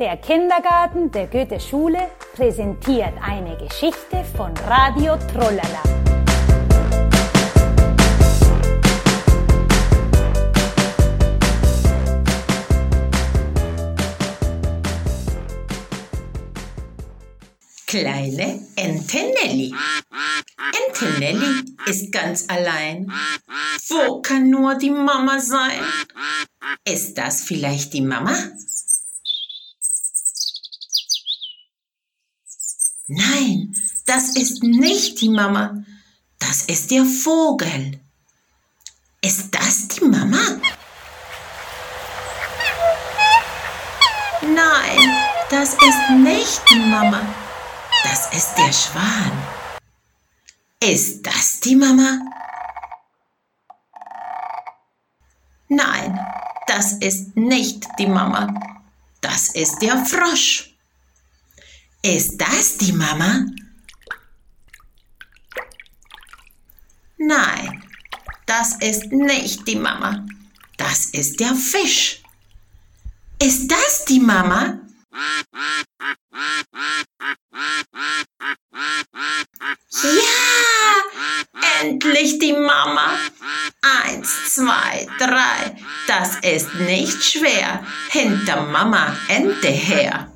Der Kindergarten der Goethe-Schule präsentiert eine Geschichte von Radio Trollala. Kleine Ente Nelly. Ente Nelly ist ganz allein. Wo kann nur die Mama sein? Ist das vielleicht die Mama? Nein, das ist nicht die Mama. Das ist der Vogel. Ist das die Mama? Nein, das ist nicht die Mama. Das ist der Schwan. Ist das die Mama? Nein, das ist nicht die Mama. Das ist der Frosch. Ist das die Mama? Nein, das ist nicht die Mama. Das ist der Fisch. Ist das die Mama? Ja, endlich die Mama. Eins, zwei, drei. Das ist nicht schwer. Hinter Mama Ente her.